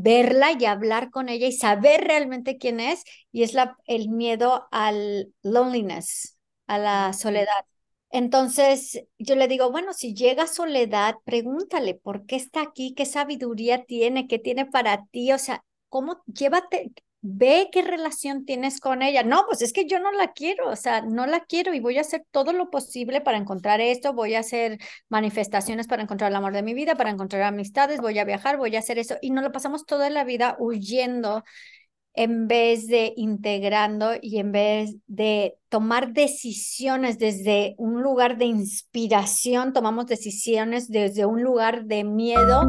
verla y hablar con ella y saber realmente quién es, y es la, el miedo al loneliness, a la soledad. Entonces yo le digo, bueno, si llega soledad, pregúntale por qué está aquí, qué sabiduría tiene, qué tiene para ti, o sea, cómo llévate, ve qué relación tienes con ella. No, pues es que yo no la quiero, o sea, no la quiero y voy a hacer todo lo posible para encontrar esto, voy a hacer manifestaciones para encontrar el amor de mi vida, para encontrar amistades, voy a viajar, voy a hacer eso y nos lo pasamos toda la vida huyendo en vez de integrando y en vez de tomar decisiones desde un lugar de inspiración, tomamos decisiones desde un lugar de miedo.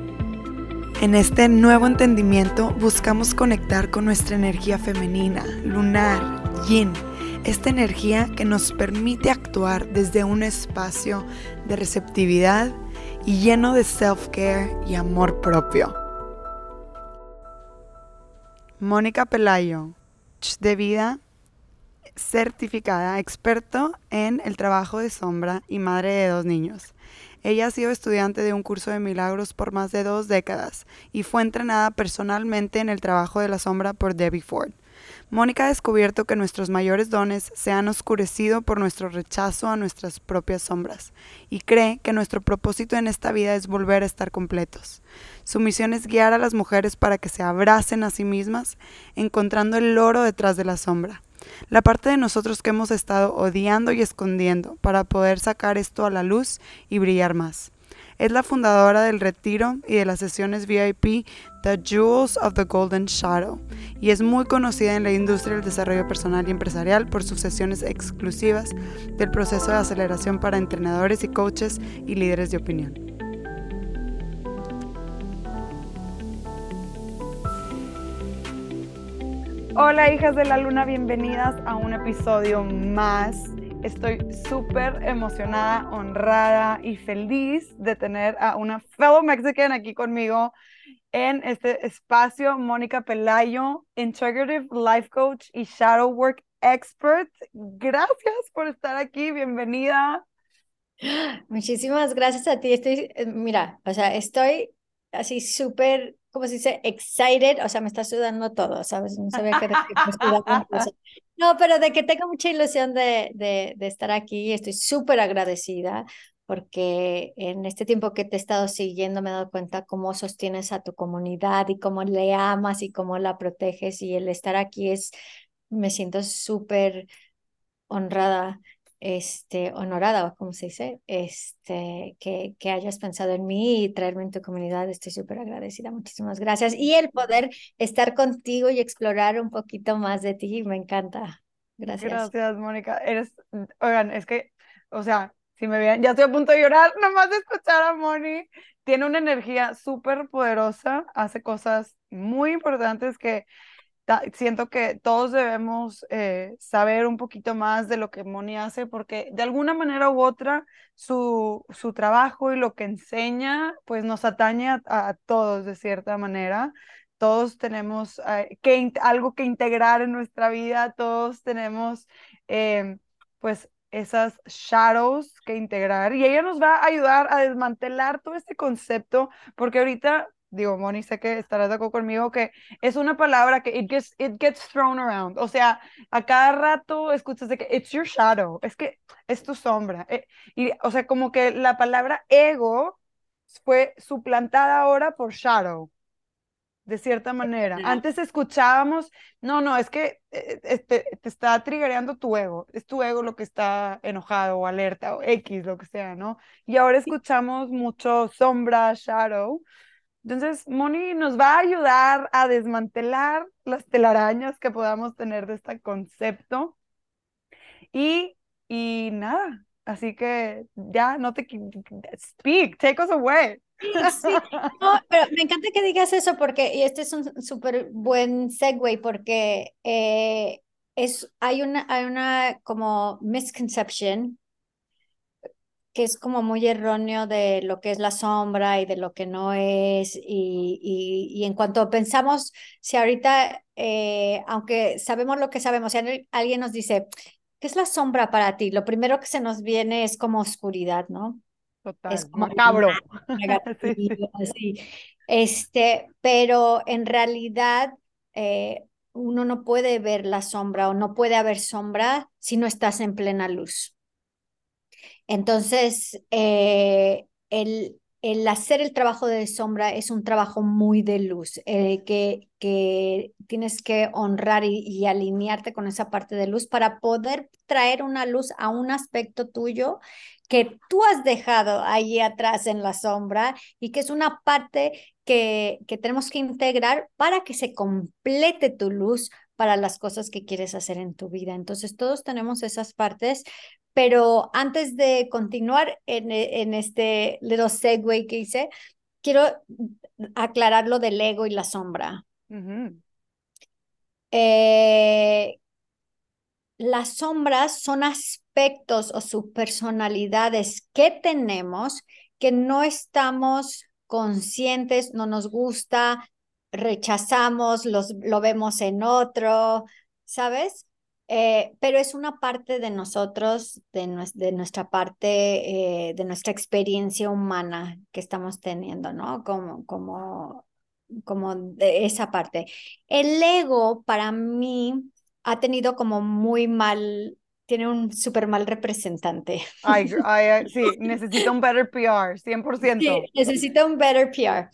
En este nuevo entendimiento buscamos conectar con nuestra energía femenina, lunar, yin, esta energía que nos permite actuar desde un espacio de receptividad y lleno de self-care y amor propio. Mónica Pelayo, de vida certificada, experto en el trabajo de sombra y madre de dos niños. Ella ha sido estudiante de un curso de milagros por más de dos décadas y fue entrenada personalmente en el trabajo de la sombra por Debbie Ford. Mónica ha descubierto que nuestros mayores dones se han oscurecido por nuestro rechazo a nuestras propias sombras y cree que nuestro propósito en esta vida es volver a estar completos. Su misión es guiar a las mujeres para que se abracen a sí mismas, encontrando el oro detrás de la sombra. La parte de nosotros que hemos estado odiando y escondiendo para poder sacar esto a la luz y brillar más. Es la fundadora del retiro y de las sesiones VIP The Jewels of the Golden Shadow y es muy conocida en la industria del desarrollo personal y empresarial por sus sesiones exclusivas del proceso de aceleración para entrenadores y coaches y líderes de opinión. Hola hijas de la luna, bienvenidas a un episodio más Estoy súper emocionada, honrada y feliz de tener a una fellow Mexican aquí conmigo en este espacio, Mónica Pelayo, Integrative Life Coach y Shadow Work Expert. Gracias por estar aquí, bienvenida. Muchísimas gracias a ti. Estoy, eh, mira, o sea, estoy así súper, ¿cómo se dice? Excited, o sea, me está sudando todo, ¿sabes? No sabía que, No, pero de que tengo mucha ilusión de, de, de estar aquí, estoy súper agradecida porque en este tiempo que te he estado siguiendo me he dado cuenta cómo sostienes a tu comunidad y cómo le amas y cómo la proteges y el estar aquí es, me siento súper honrada este, honorada, como se dice, este, que, que hayas pensado en mí y traerme en tu comunidad. Estoy súper agradecida. Muchísimas gracias. Y el poder estar contigo y explorar un poquito más de ti, me encanta. Gracias. Gracias, Mónica. Eres, oigan, es que, o sea, si me ven, ya estoy a punto de llorar, nomás de escuchar a Moni. Tiene una energía súper poderosa, hace cosas muy importantes que siento que todos debemos eh, saber un poquito más de lo que Moni hace, porque de alguna manera u otra su, su trabajo y lo que enseña, pues nos atañe a, todos de cierta manera. Todos tenemos eh, que, algo que integrar en nuestra vida, todos tenemos em, pues esas shadows que integrar y ella nos va a ayudar a desmantelar todo este concepto, porque ahorita digo, Moni, sé que estarás de acuerdo conmigo, que es una palabra que it gets, it gets thrown around. O sea, a cada rato escuchas de que it's your shadow, es que es tu sombra. Eh, y, o sea, como que la palabra ego fue suplantada ahora por shadow, de cierta manera. Antes escuchábamos, no, no, es que este, te está triggereando tu ego, es tu ego lo que está enojado o alerta o X, lo que sea, ¿no? Y ahora escuchamos mucho sombra, shadow, entonces, Moni nos va a ayudar a desmantelar las telarañas que podamos tener de este concepto. Y, y nada, Así que ya no te speak, take us away. Sí, pero me encanta que digas eso porque, y este es un súper buen segue porque eh, es, hay una, hay una como misconception que es como muy erróneo de lo que es la sombra y de lo que no es. Y, y, en cuanto pensamos, si ahorita, eh, aunque sabemos lo que sabemos, si alguien nos dice, ¿qué es la sombra para ti? Lo primero que se nos viene es como oscuridad, ¿no? Total, es como macabro. Este, pero en realidad eh, uno no puede ver la sombra o no puede haber sombra si no estás en plena luz. Entonces, eh, el, el, hacer el trabajo de sombra es un trabajo muy de luz, eh, que, que tienes que honrar y, alinearte con esa parte de luz para poder traer una luz a un aspecto tuyo que tú has dejado ahí atrás en la sombra y que es una parte que, que tenemos que integrar para que se complete tu luz para las cosas que quieres hacer en tu vida. Entonces, todos tenemos esas partes, pero antes de continuar en, en este little segue que hice, quiero aclarar lo del ego y la sombra. Eh, las sombras son aspectos o subpersonalidades que tenemos que no estamos conscientes, no nos gusta, rechazamos, los, lo vemos en otro, ¿sabes? Eh, pero es una parte de nosotros, de, de nuestra parte, eh, de nuestra experiencia humana que estamos teniendo, ¿no? Como, como, como de esa parte. El ego para mí ha tenido como muy mal, tiene un súper mal representante. Ay, sí, necesita un better PR, 100%. Sí, necesita un better PR,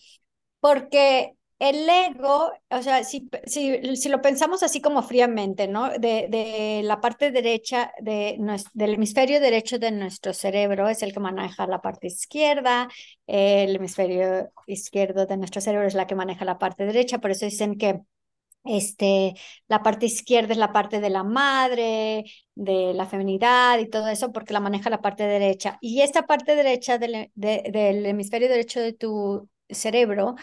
porque el ego, o sea, si, si, si, lo pensamos así como fríamente, ¿no? De, de la parte derecha de del hemisferio derecho de nuestro cerebro es el que maneja la parte izquierda, el hemisferio izquierdo de nuestro cerebro es la que maneja la parte derecha, por eso dicen que este, la parte izquierda es la parte de la madre, de la feminidad y todo eso, porque la maneja la parte derecha. Y esta parte derecha del, del hemisferio derecho de tu cerebro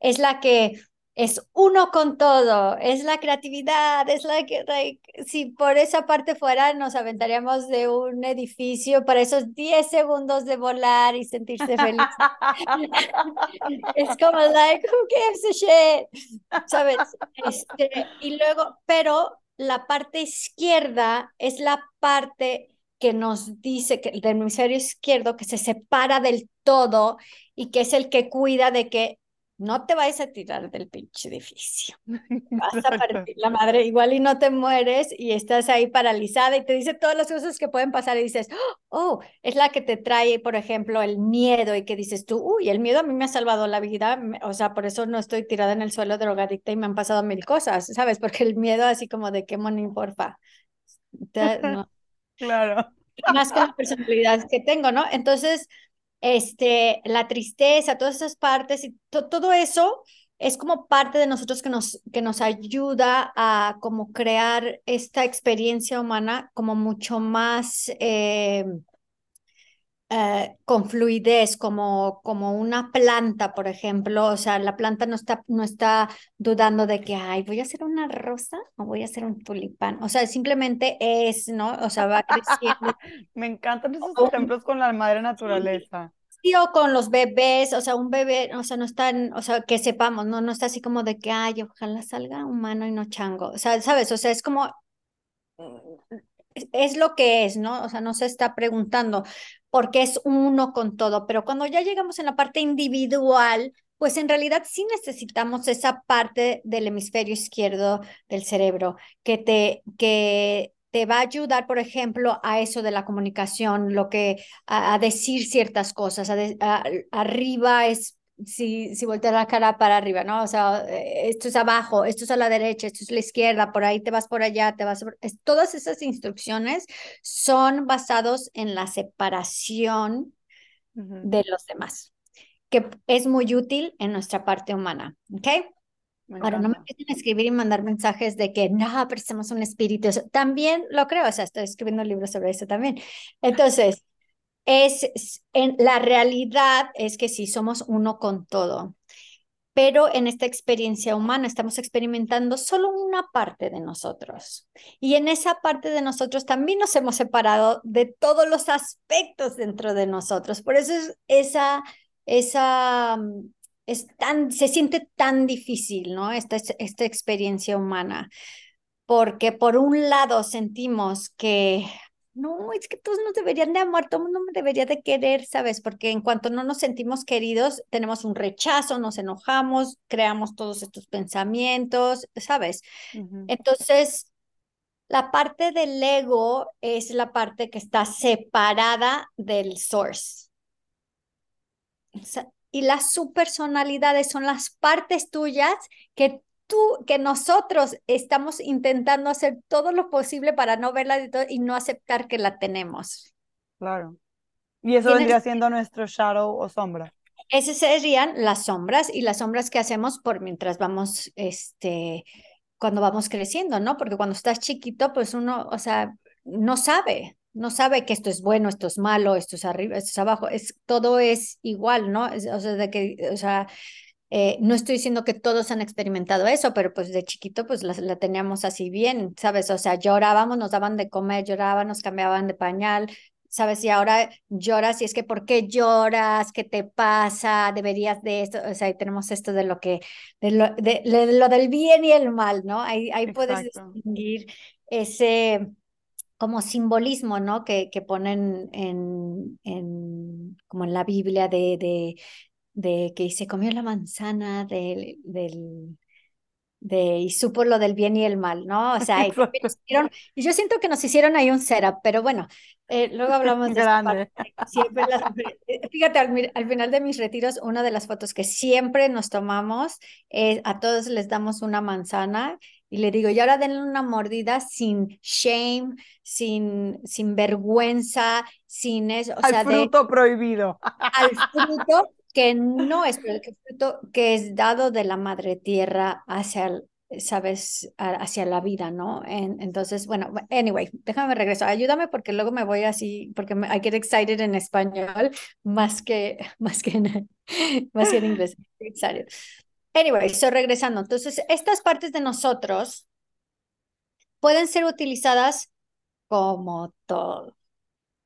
es la que es uno con todo, es la creatividad, es la que, si por esa parte fuera, nos aventaríamos de un edificio para esos 10 segundos de volar y sentirse feliz. es como, like, who gives a shit? ¿Sabes? Este, y luego, pero la parte izquierda es la parte que nos dice que del hemisferio izquierdo que se separa del todo y que es el que cuida de que no te vayas a tirar del pinche edificio. Vas a partir la madre, igual y no te mueres y estás ahí paralizada y te dice todas las cosas que pueden pasar y dices, oh, es la que te trae, por ejemplo, el miedo y que dices tú, uy, el miedo a mí me ha salvado la vida, o sea, por eso no estoy tirada en el suelo drogadicta y me han pasado mil cosas, ¿sabes? Porque el miedo así como de qué money, porfa. claro. Más con la personalidad que tengo, ¿no? Entonces, este, la tristeza, todas esas partes y todo eso es como parte de nosotros que nos, que nos ayuda a como crear esta experiencia humana como mucho más eh, eh, con fluidez, como, como una planta, por ejemplo. O sea, la planta no está, no está dudando de que, ay, voy a hacer una rosa o voy a hacer un tulipán. O sea, simplemente es, ¿no? O sea, va creciendo. Me encantan esos ejemplos con la madre naturaleza. Sí, o con los bebés, o sea, un bebé, o sea, no están, o sea, que sepamos, no, no está así como de que, ay, ojalá salga humano y no chango. O sea, ¿sabes? O sea, es como, es lo que es, ¿no? O sea, no se está preguntando porque es uno con todo, pero cuando ya llegamos en la parte individual, pues en realidad sí necesitamos esa parte del hemisferio izquierdo del cerebro que te, que te va a ayudar, por ejemplo, a eso de la comunicación, lo que, a, decir ciertas cosas, arriba es si, si volteas la cara para arriba, ¿no? O sea, eh, esto es abajo, esto es a la derecha, esto es a la izquierda, por ahí te vas por allá, te vas... todas esas instrucciones son basados en la separación de los demás, que es muy útil en nuestra parte humana, ¿ok? Ahora, no me empiecen a escribir y mandar mensajes de que no, pero somos un espíritu. También lo creo, o sea, estoy escribiendo libros sobre eso también. Entonces, es, en, la realidad es que sí, somos uno con todo. Pero en esta experiencia humana estamos experimentando solo una parte de nosotros. Y en esa parte de nosotros también nos hemos separado de todos los aspectos dentro de nosotros. Por eso es esa, esa es tan, se siente tan difícil, ¿no? Esta, esta experiencia humana, porque por un lado sentimos que no, es que todos nos deberían de amar, todo el mundo me debería de querer, ¿sabes? Porque en cuanto no nos sentimos queridos, tenemos un rechazo, nos enojamos, creamos todos estos pensamientos, ¿sabes? Entonces, la parte del ego es la parte que está separada del source y las subpersonalidades son las partes tuyas que tú, que nosotros estamos intentando hacer todo lo posible para no verla y no aceptar que la tenemos. Claro. Y eso vendría siendo nuestro shadow o sombra. Esas serían las sombras y las sombras que hacemos por mientras vamos, este, cuando vamos creciendo, ¿no? Porque cuando estás chiquito, pues uno, o sea, no sabe, no sabe que esto es bueno, esto es malo, esto es arriba, esto es abajo, es, todo es igual, ¿no? o sea, de que, o sea, eh, no estoy diciendo que todos han experimentado eso, pero pues de chiquito pues la, la, teníamos así bien, ¿sabes? O sea, llorábamos, nos daban de comer, llorábamos, nos cambiaban de pañal, ¿sabes? Y ahora lloras y es que ¿por qué lloras? ¿Qué te pasa? Deberías de esto, o sea, tenemos esto de lo que, de lo, de, lo del bien y el mal, ¿no? Ahí, ahí puedes distinguir ese como simbolismo, ¿no? Que, que ponen en, en, como en la Biblia de, de, de que se comió la manzana del, del de, y supo lo del bien y el mal, ¿no? O sea, y, y yo siento que nos hicieron ahí un setup, pero bueno, eh, luego hablamos de Grande. Siempre eh, fíjate, al, al, final de mis retiros, una de las fotos que siempre nos tomamos, es a todos les damos una manzana y le digo, y ahora denle una mordida sin shame, sin, sin vergüenza, sin eso. O al fruto prohibido. Al fruto que no es, el fruto que es dado de la madre tierra hacia el, sabes, hacia la vida, ¿no? entonces, bueno, anyway, déjame regresar, ayúdame porque luego me voy así, porque me, I get excited en español más que, más que en, más que en inglés. Anyway, so regresando, entonces estas partes de nosotros pueden ser utilizadas como todo.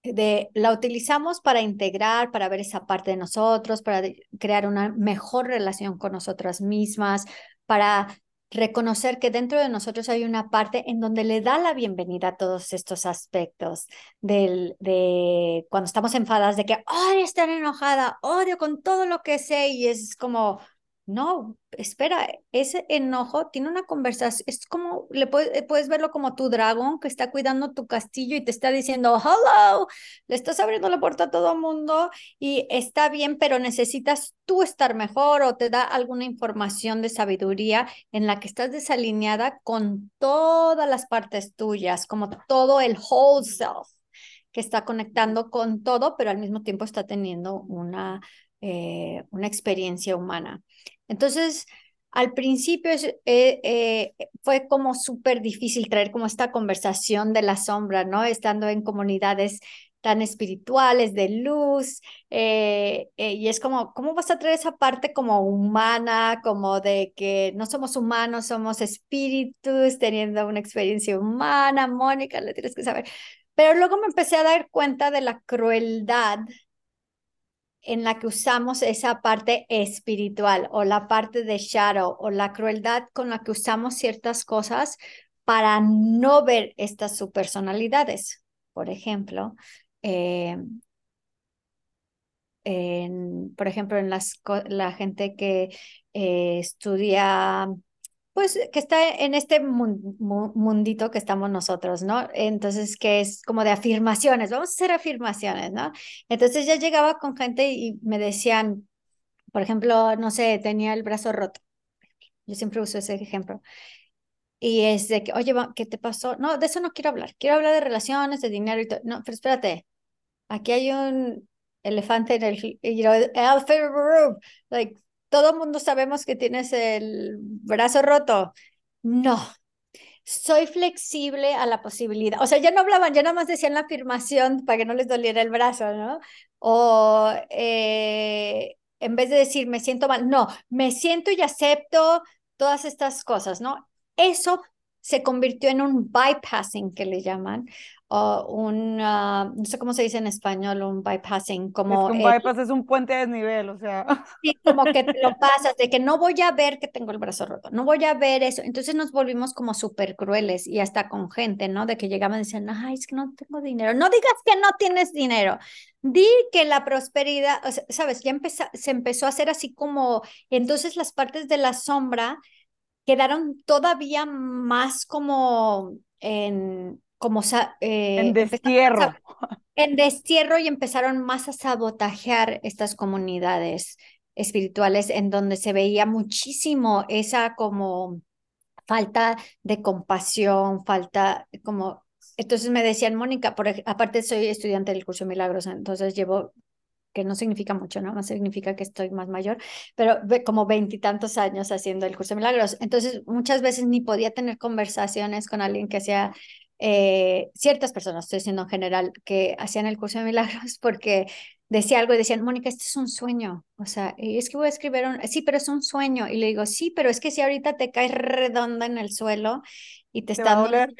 De, la utilizamos para integrar, para ver esa parte de nosotros, para crear una mejor relación con nosotras mismas, para reconocer que dentro de nosotros hay una parte en donde le da la bienvenida a todos estos aspectos del, de cuando estamos enfadadas, de que odio estar enojada, odio con todo lo que sé y es como, no, espera, ese enojo tiene una conversación, es como, le puedes, verlo como tu dragón que está cuidando tu castillo y te está diciendo, hello, le estás abriendo la puerta a todo el mundo y está bien, pero necesitas tú estar mejor o te da alguna información de sabiduría en la que estás desalineada con todas las partes tuyas, como todo el whole self que está conectando con todo, pero al mismo tiempo está teniendo una, eh, una experiencia humana. Entonces, al principio eh, eh, fue como súper difícil traer como esta conversación de la sombra, ¿no? Estando en comunidades tan espirituales, de luz, eh, y es como, ¿cómo vas a traer esa parte como humana, como de que no somos humanos, somos espíritus teniendo una experiencia humana, Mónica, le tienes que saber. Pero luego me empecé a dar cuenta de la crueldad en la que usamos esa parte espiritual o la parte de shadow o la crueldad con la que usamos ciertas cosas para no ver estas subpersonalidades. Por ejemplo, eh, por ejemplo, en las, la gente que eh, estudia pues que está en este mundito que estamos nosotros, ¿no? Entonces, que es como de afirmaciones, vamos a hacer afirmaciones, ¿no? Entonces ya llegaba con gente y me decían, por ejemplo, no sé, tenía el brazo roto. Yo siempre uso ese ejemplo. Y es de que, oye, ¿qué te pasó? No, de eso no quiero hablar. Quiero hablar de relaciones, de dinero y todo. No, pero espérate. Aquí hay un elefante en el, you know, elephant room. Like, todo mundo sabemos que tienes el brazo roto. No, soy flexible a la posibilidad. O sea, ya no hablaban, ya nada más decían la afirmación para que no les doliera el brazo, ¿no? O eh, en vez de decir me siento mal, no, me siento y acepto todas estas cosas, ¿no? Eso se convirtió en un bypassing que le llaman, o un, uh, no sé cómo se dice en español, un bypassing, como... Es que un bypass es un puente de desnivel, o sea... Sí, como que te lo pasas, de que no voy a ver que tengo el brazo roto, no voy a ver eso. Entonces nos volvimos como súper crueles y hasta con gente, ¿no? De que llegaban y decían, ay, es que no tengo dinero. No digas que no tienes dinero. Di que la prosperidad, o sea, ¿sabes? Ya empezó, se empezó a hacer así como, entonces las partes de la sombra quedaron todavía más como en como eh, en destierro. en destierro y empezaron más a sabotajear estas comunidades espirituales en donde se veía muchísimo esa como falta de compasión, falta como entonces me decían, Mónica, por, aparte soy estudiante del curso de milagros, entonces llevo que no significa mucho, ¿no? Más significa que estoy más mayor, pero como veintitantos años haciendo el curso de milagros. Entonces, muchas veces ni podía tener conversaciones con alguien que hacía eh, ciertas personas, estoy diciendo en general, que hacían el curso de milagros porque decía algo y decían, Mónica, este es un sueño. O sea, es que voy a escribir un, sí, pero es un sueño. Y le digo, sí, pero es que si ahorita te caes redonda en el suelo y te, está doliendo,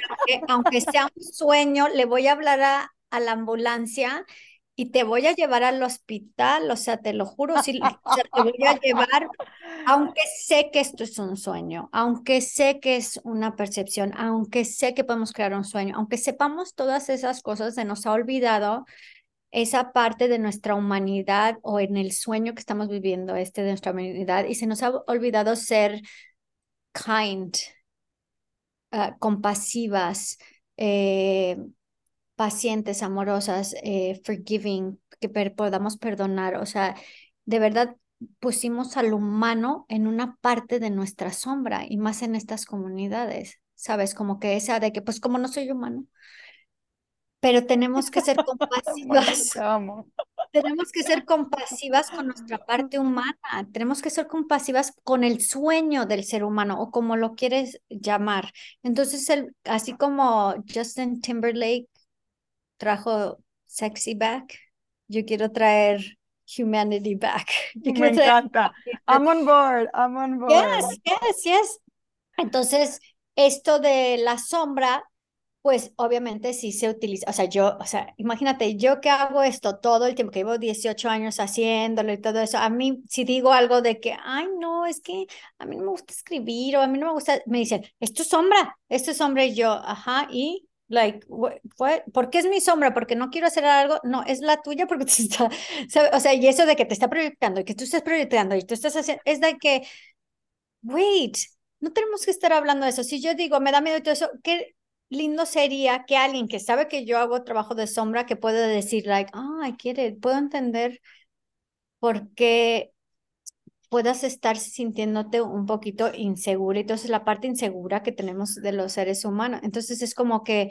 aunque sea un sueño, le voy a hablar a, a la ambulancia y te voy a llevar al hospital, o sea, te lo juro, sí, te voy a llevar, aunque sé que esto es un sueño, aunque sé que es una percepción, aunque sé que podemos crear un sueño, aunque sepamos todas esas cosas, se nos ha olvidado esa parte de nuestra humanidad o en el sueño que estamos viviendo, este de nuestra humanidad, y se nos ha olvidado ser kind, ah, compasivas, eh, pacientes, amorosas, eh, forgiving, que podamos perdonar. O sea, de verdad pusimos al humano en una parte de nuestra sombra y más en estas comunidades, ¿sabes? Como que esa de que, pues como no soy humano, pero tenemos que ser compasivas. tenemos que ser compasivas con nuestra parte humana, tenemos que ser compasivas con el sueño del ser humano o como lo quieres llamar. Entonces, el, así como Justin Timberlake trajo sexy back, yo quiero traer humanity back. Me encanta. I'm on board, I'm on board. Yes, yes, yes. Entonces, esto de la sombra, pues obviamente sí se utiliza, o sea, yo, o sea, imagínate, yo que hago esto todo el tiempo, que llevo 18 años haciéndolo y todo eso, a mí si digo algo de que, ay, no, es que a mí no me gusta escribir o a mí no me gusta, me dicen, esto es sombra, esto es sombra y yo, ajá, y like, fue, ¿por qué es mi sombra? Porque no quiero hacer algo, no, es la tuya porque te está, o sea, y eso de que te está proyectando y que tú estás proyectando y tú estás haciendo, es de que, wait, no tenemos que estar hablando de eso. Si yo digo, me da miedo y todo eso, qué lindo sería que alguien que sabe que yo hago trabajo de sombra, que pueda decir, like, ah, quiere, puedo entender por qué puedas estar sintiéndote un poquito insegura. Entonces, la parte insegura que tenemos de los seres humanos. Entonces, es como que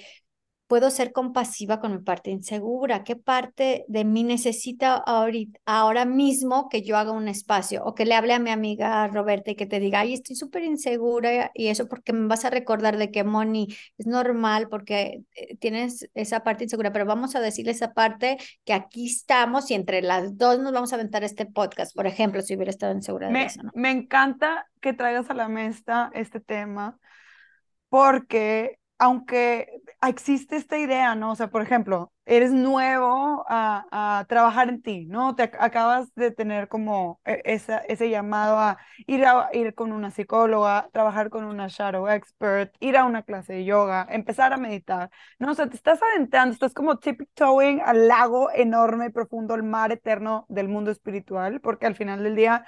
puedo ser compasiva con mi parte insegura? ¿Qué parte de mí necesita ahorita, ahora mismo que yo haga un espacio o que le hable a mi amiga Roberta y que te diga, ay, estoy súper insegura y eso porque me vas a recordar de que Moni es normal porque eh, tienes esa parte insegura, pero vamos a decirle esa parte que aquí estamos y entre las dos nos vamos a aventar este podcast, por ejemplo, si hubiera estado insegura de me, eso. ¿no? Me encanta que traigas a la mesa este tema porque aunque existe esta idea, ¿no? O sea, por ejemplo, eres nuevo a, trabajar en ti, ¿no? Te acabas de tener como e, esa, ese llamado a ir, a ir con una psicóloga, trabajar con una shadow expert, ir a una clase de yoga, empezar a meditar, ¿no? O sea, te estás adentrando, estás como tiptoeing al lago enorme y profundo, el mar eterno del mundo espiritual, porque al final del día,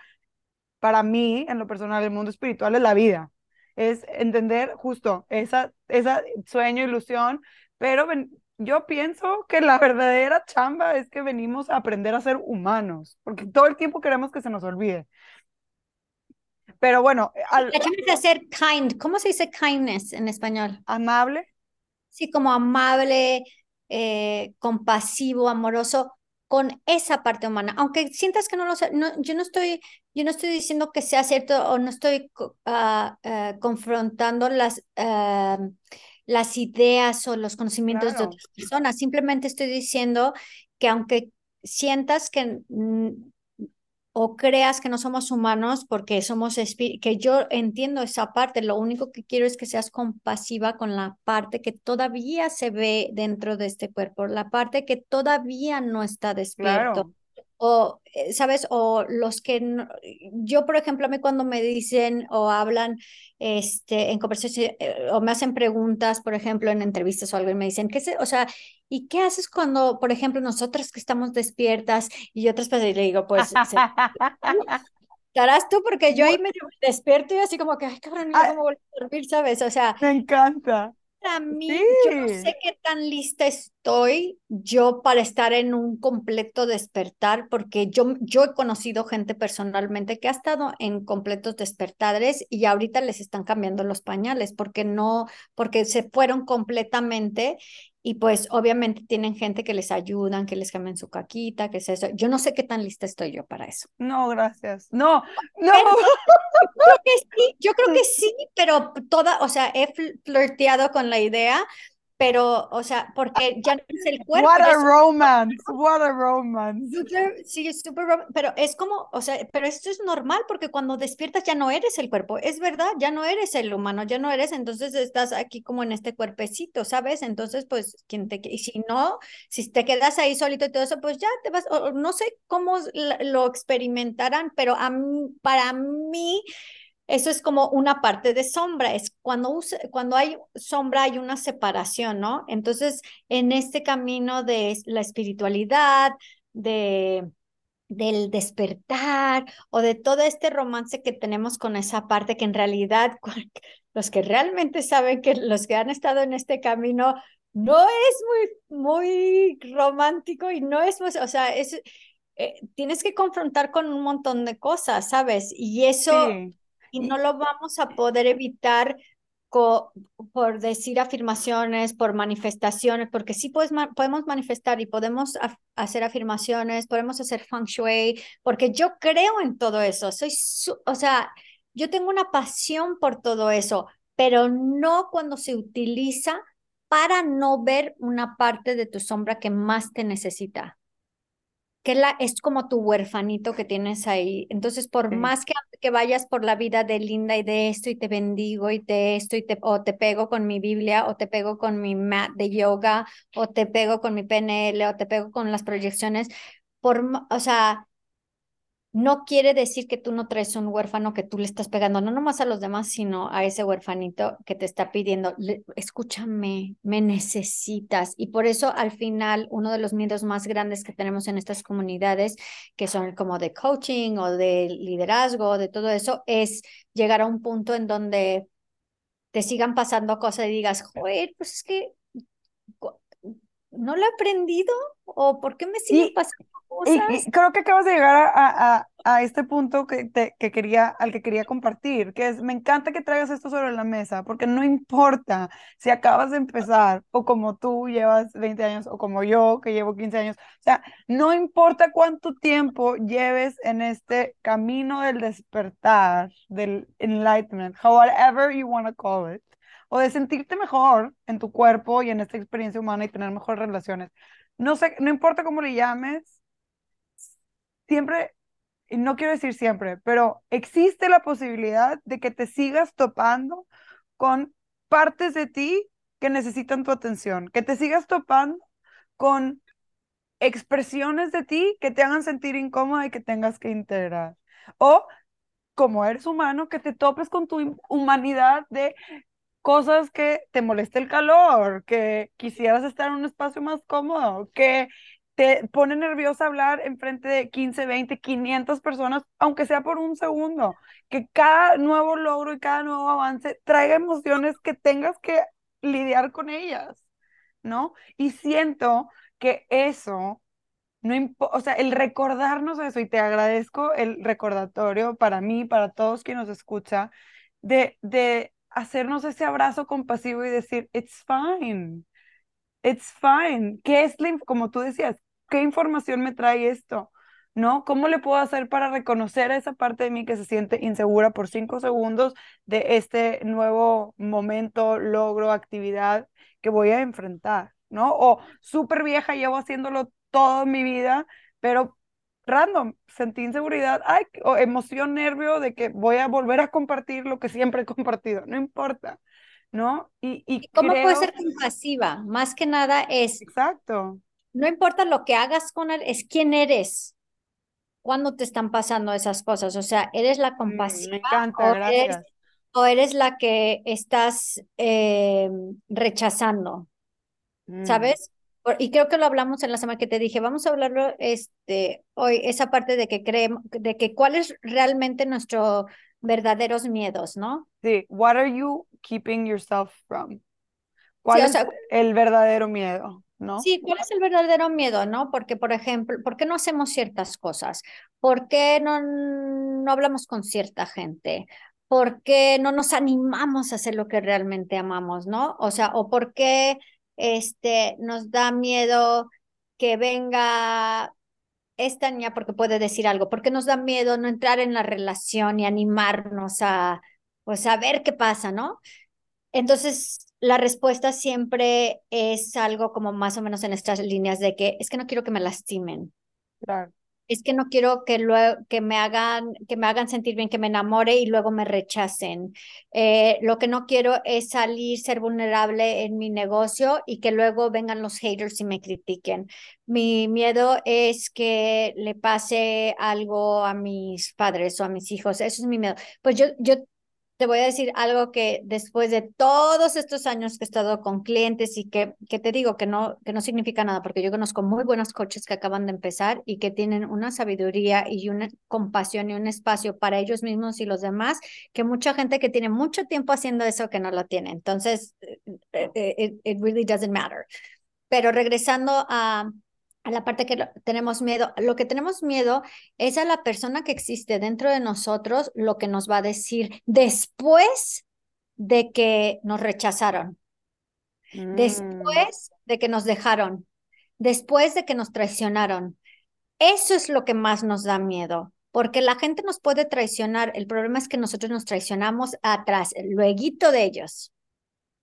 para mí, en lo personal, el mundo espiritual es la vida, es entender justo esa, esa sueño, ilusión, pero yo pienso que la verdadera chamba es que venimos a aprender a ser humanos, porque todo el tiempo queremos que se nos olvide. Pero bueno, al... la chamba es ser kind. ¿Cómo se dice kindness en español? Amable. Sí, como amable, eh, compasivo, amoroso, con esa parte humana, aunque sientas que no lo sé, no, yo no estoy, yo no estoy diciendo que sea cierto o no estoy ah, ah, confrontando las, ah, las ideas o los conocimientos de otras personas, simplemente estoy diciendo que aunque sientas que o creas que no somos humanos porque somos que yo entiendo esa parte, lo único que quiero es que seas compasiva con la parte que todavía se ve dentro de este cuerpo, la parte que todavía no está despierto o, eh, ¿sabes? O los que, yo por ejemplo, a mí cuando me dicen o hablan este, en conversación eh, o me hacen preguntas, por ejemplo, en entrevistas o algo y me dicen, ¿qué se, o sea, ¿y qué haces cuando, por ejemplo, nosotras que estamos despiertas y otras pues le digo, pues, estarás tú porque yo ahí me despierto y así como que, ay, cabrón, ah, ¿cómo voy a dormir, sabes? O sea. Me encanta para mí, yo no sé qué tan lista estoy yo para estar en un completo despertar, porque yo, yo he conocido gente personalmente que ha estado en completos despertares y ahorita les están cambiando los pañales porque no, porque se fueron completamente y pues obviamente tienen gente que les ayudan, que les cambian su caquita, que es eso. Yo no sé qué tan lista estoy yo para eso. No, gracias. No, no. yo creo que sí, yo creo que sí, pero toda, o sea, he flirteado con la idea pero, o sea, porque ya no es el cuerpo. What a romance, what a romance. sí, es súper pero es como, o sea, pero esto es normal porque cuando despiertas ya no eres el cuerpo, es verdad, ya no eres el humano, ya no eres, entonces estás aquí como en este cuerpecito, ¿sabes? Entonces, pues, quien te, y si no, si te quedas ahí solito y todo eso, pues ya te vas, no sé cómo lo experimentarán, pero a para mí eso es como una parte de sombra, es cuando, cuando hay sombra hay una separación, ¿no? Entonces, en este camino de la espiritualidad, de del despertar o de todo este romance que tenemos con esa parte que en realidad los que realmente saben que los que han estado en este camino no es muy muy romántico y no es o sea es eh, tienes que confrontar con un montón de cosas sabes y eso y no lo vamos a poder evitar por decir afirmaciones, por manifestaciones, porque sí podemos manifestar y podemos hacer afirmaciones, podemos hacer feng shui, porque yo creo en todo eso. Soy, o sea, yo tengo una pasión por todo eso, pero no cuando se utiliza para no ver una parte de tu sombra que más te necesita que la, es como tu huerfanito que tienes ahí. Entonces, por más que, que, vayas por la vida de linda y de esto y te bendigo y de esto y te, o te pego con mi Biblia o te pego con mi mat de yoga o te pego con mi PNL o te pego con las proyecciones, por, o sea, no quiere decir que tú no traes un huérfano que tú le estás pegando, no nomás a los demás, sino a ese huérfanito que te está pidiendo, escúchame, me necesitas. Y por eso al final uno de los miedos más grandes que tenemos en estas comunidades, que son como de coaching o de liderazgo, de todo eso, es llegar a un punto en donde te sigan pasando cosas y digas, joder, pues es que no lo he aprendido o por qué me siguen pasando y, creo que acabas de llegar a, a, a este punto que, te, que quería, al que quería compartir, que es, me encanta que traigas esto sobre la mesa, porque no importa si acabas de empezar o como tú llevas 20 años o como yo que llevo 15 años, o sea, no importa cuánto tiempo lleves en este camino del despertar, del enlightenment, however you want to call it, o de sentirte mejor en tu cuerpo y en esta experiencia humana y tener mejores relaciones. No sé, no importa cómo le llames, siempre, y no quiero decir siempre, pero existe la posibilidad de que te sigas topando con partes de ti que necesitan tu atención, que te sigas topando con expresiones de ti que te hagan sentir incómoda y que tengas que integrar. O como eres humano, que te topes con tu humanidad de cosas que te moleste el calor, que quisieras estar en un espacio más cómodo, que te pone nerviosa hablar en frente de 15, 20, 500 personas, aunque sea por un segundo. Que cada nuevo logro y cada nuevo avance traiga emociones que tengas que lidiar con ellas, ¿no? Y siento que eso, no o sea, el recordarnos eso, y te agradezco el recordatorio para mí, para todos quienes nos escucha, de, de hacernos ese abrazo compasivo y decir, it's fine it's fine. ¿Qué es la, como tú decías, ¿qué información me trae esto? ¿No? ¿Cómo le puedo hacer para reconocer a esa parte de mí que se siente insegura por cinco segundos de este nuevo momento, logro, actividad que voy a enfrentar? ¿No? O súper vieja, llevo haciéndolo toda mi vida, pero random, sentí inseguridad, ay, o emoción, nervio de que voy a volver a compartir lo que siempre he compartido, no importa, ¿no? Y, y ¿Cómo puede ser compasiva? Más que nada es... Exacto. No importa lo que hagas con él, es quién eres. cuando te están pasando esas cosas? O sea, ¿eres la mm, compasiva? me encanta, gracias. o eres la que estás eh, rechazando? Mm. ¿Sabes? Y creo que lo hablamos en la semana que te dije, vamos a hablarlo este, hoy, esa parte de que creemos, de que cuáles realmente nuestros verdaderos miedos, ¿no? Sí, what are you keeping yourself from? ¿Cuál es el verdadero miedo? ¿No? Sí, ¿cuál es el verdadero miedo, no? Porque, por ejemplo, ¿por qué no hacemos ciertas cosas? ¿Por qué no, no hablamos con cierta gente? ¿Por qué no nos animamos a hacer lo que realmente amamos, no? O sea, o por qué este, nos da miedo que venga esta niña porque puede decir algo, porque nos da miedo no entrar en la relación y animarnos a, pues, a ver qué pasa, ¿no? Entonces, la respuesta siempre es algo como más o menos en estas líneas de que es que no quiero que me lastimen. Claro es que no quiero que, luego, que, me hagan, que me hagan sentir bien, que me enamore y luego me rechacen. Eh, lo que no quiero es salir, ser vulnerable en mi negocio y que luego vengan los haters y me critiquen. Mi miedo es que le pase algo a mis padres o a mis hijos. Eso es mi miedo. Pues yo, yo te voy a decir algo que después de todos estos años que he estado con clientes y que, que te digo que no, que no significa nada, porque yo conozco muy buenos coaches que acaban de empezar y que tienen una sabiduría y una compasión y un espacio para ellos mismos y los demás, que mucha gente que tiene mucho tiempo haciendo eso que no lo tiene. Entonces, eh, eh, it, it really doesn't matter. Pero regresando a, a la parte que tenemos miedo. Lo que tenemos miedo es a la persona que existe dentro de nosotros, lo que nos va a decir después de que nos rechazaron, mm. después de que nos dejaron, después de que nos traicionaron. Eso es lo que más nos da miedo, porque la gente nos puede traicionar. El problema es que nosotros nos traicionamos atrás, luego de ellos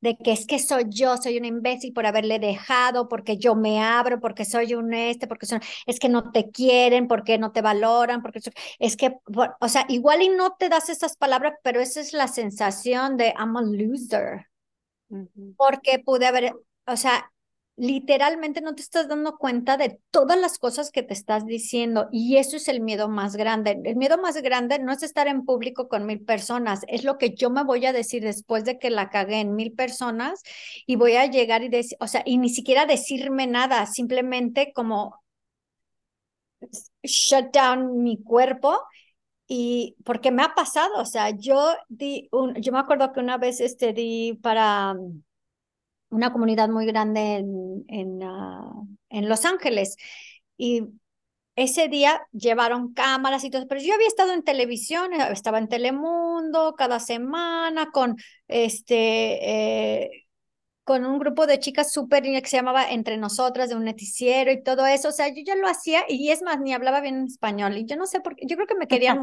de que es que soy yo, soy un imbécil por haberle dejado, porque yo me abro, porque soy un este, porque son, es que no te quieren, porque no te valoran, porque es que, o sea, igual y no te das esas palabras, pero esa es la sensación de I'm a loser. Porque pude haber, o sea, literalmente no te estás dando cuenta de todas las cosas que te estás diciendo y eso es el miedo más grande. El miedo más grande no es estar en público con mil personas, es lo que yo me voy a decir después de que la cagué en mil personas y voy a llegar y decir, o sea, y ni siquiera decirme nada, simplemente como shut down mi cuerpo y porque me ha pasado, o sea, yo di un, yo me acuerdo que una vez este di para una comunidad muy grande en, en, ah, en Los Ángeles. Y ese día llevaron cámaras y todo, pero yo había estado en televisión, eh, estaba en Telemundo cada semana con este eh, con un grupo de chicas súper que se llamaba Entre Nosotras, de un noticiero y todo eso. O sea, yo ya lo hacía y es más, ni hablaba bien español. Y yo no sé por qué, yo creo que me querían.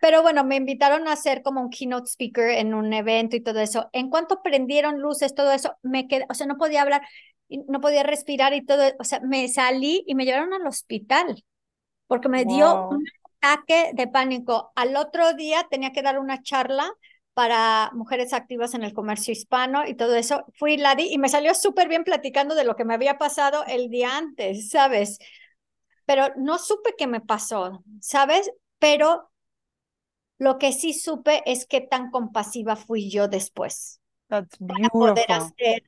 Pero bueno, me invitaron a ser como un keynote speaker en un evento y todo eso. En cuanto prendieron luces, todo eso, me quedé, o sea, no podía hablar, no podía respirar y todo. O sea, me salí y me llevaron al hospital porque me dio un ataque de pánico. Al otro día tenía que dar una charla para mujeres activas en el comercio hispano y todo eso. Fui la di y me salió súper bien platicando de lo que me había pasado el día antes, ¿sabes? Pero no supe qué me pasó, ¿sabes? Pero lo que sí supe es qué tan compasiva fui yo después. That's para poder hacer.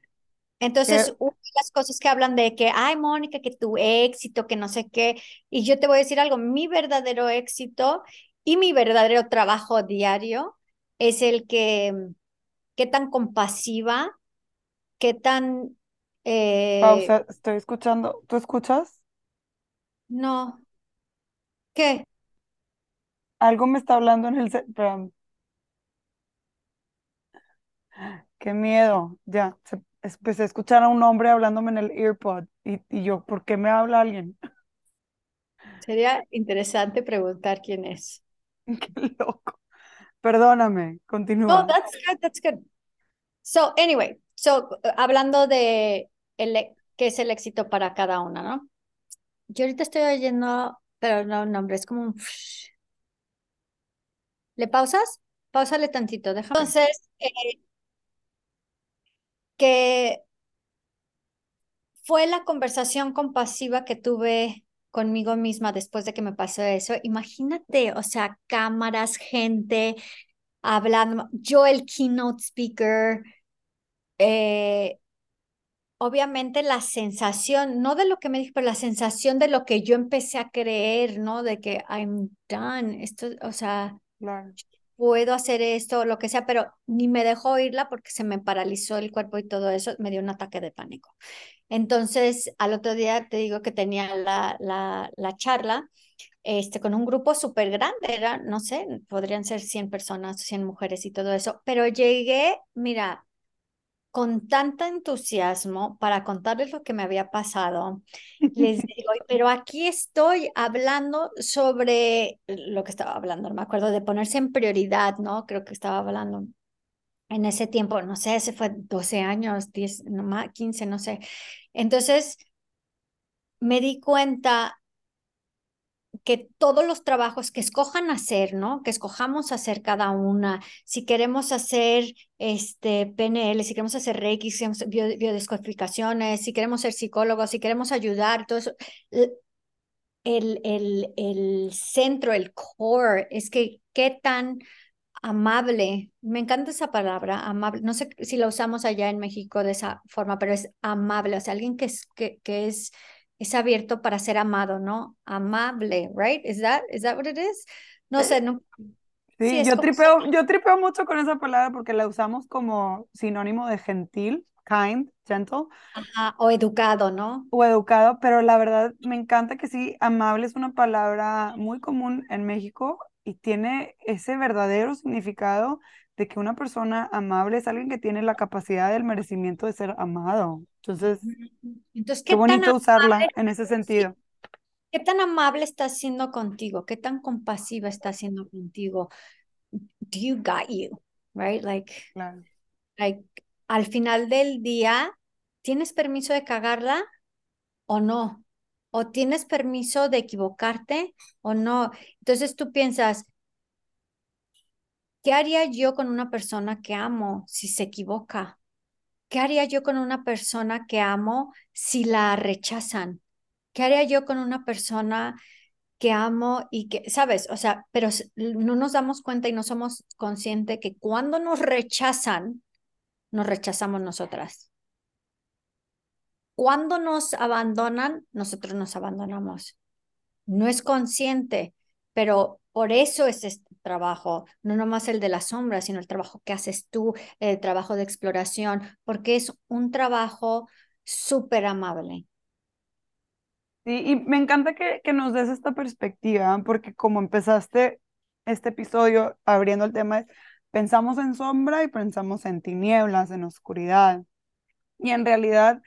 Entonces, una de las cosas que hablan de que, ay, Mónica, que tu éxito, que no sé qué, y yo te voy a decir algo, mi verdadero éxito y mi verdadero trabajo diario es el que, qué tan compasiva, qué tan... Eh, Pausa, estoy escuchando. ¿Tú escuchas? No. ¿Qué? Algo me está hablando en el... Qué miedo. Ya, empecé a escuchar a un hombre hablándome en el earpod Y, y yo, ¿por qué me habla alguien? Sería interesante preguntar quién es. Qué loco. Perdóname, continúa. Oh, that's good, that's good. So, anyway, so, hablando de el, e, qué es el éxito para cada una, ¿no? Yo ahorita estoy oyendo, pero no, nombre, es como un... ¿Le pausas? Pausale tantito, déjame. Entonces, eh, que fue la conversación compasiva que tuve conmigo misma después de que me pasó eso. Imagínate, o sea, cámaras, gente hablando, yo el keynote speaker, eh, obviamente la sensación, no de lo que me dijo, pero la sensación de lo que yo empecé a creer, ¿no? De que I'm done, esto, o sea, puedo hacer esto, lo que sea, pero ni me dejó oírla porque se me paralizó el cuerpo y todo eso, me dio un ataque de pánico. Entonces, al otro día te digo que tenía la, la, la charla este, con un grupo súper grande, era, no sé, podrían ser 100 personas, 100 mujeres y todo eso, pero llegué, mira, con tanto entusiasmo para contarles lo que me había pasado. Les digo, pero aquí estoy hablando sobre lo que estaba hablando, no me acuerdo, de ponerse en prioridad, ¿no? Creo que estaba hablando en ese tiempo, no sé, ese fue 12 años, 10, no más, 15, no sé. Entonces, me di cuenta que todos los trabajos que escojan hacer, ¿no? Que escojamos hacer cada una, si queremos hacer este PNL, si queremos hacer Reiki, si queremos biodescodificaciones, si queremos ser psicólogos, si queremos ayudar, todo eso, el, el, el centro, el core, es que qué tan amable, me encanta esa palabra, amable, no sé si la usamos allá en México de esa forma, pero es amable, o sea, alguien que es, que, que es, es abierto para ser amado, ¿no? Amable, right? Is that, is that what it is? No sé, no. Sí, yo, tripeo, yo tripeo mucho con esa palabra porque la usamos como sinónimo de gentil, kind, gentle. Ajá, o educado, ¿no? O educado, pero la verdad me encanta que sí, amable es una palabra muy común en México y tiene ese verdadero significado de que una persona amable es alguien que tiene la capacidad del merecimiento de ser amado. Entonces, Entonces ¿qué, bonito usarla en ese sentido. ¿Qué tan amable está siendo contigo? ¿Qué tan compasiva está siendo contigo? Do you got you? Right? Like, like al final del día, ¿tienes permiso de cagarla o no? o tienes permiso de equivocarte o no. Entonces tú piensas, ¿qué haría yo con una persona que amo si se equivoca? ¿Qué haría yo con una persona que amo si la rechazan? ¿Qué haría yo con una persona que amo y que, sabes, o sea, pero no nos damos cuenta y no somos conscientes que cuando nos rechazan, nos rechazamos nosotras. Cuando nos abandonan, nosotros nos abandonamos. No es consciente, pero por eso es trabajo, no nomás el de la sombra, sino el trabajo que haces tú, el trabajo de exploración, porque es un trabajo súper amable. Sí, y me encanta que, que nos des esta perspectiva, porque como empezaste este episodio abriendo el tema, pensamos en sombra y pensamos en tinieblas, en oscuridad. Y en realidad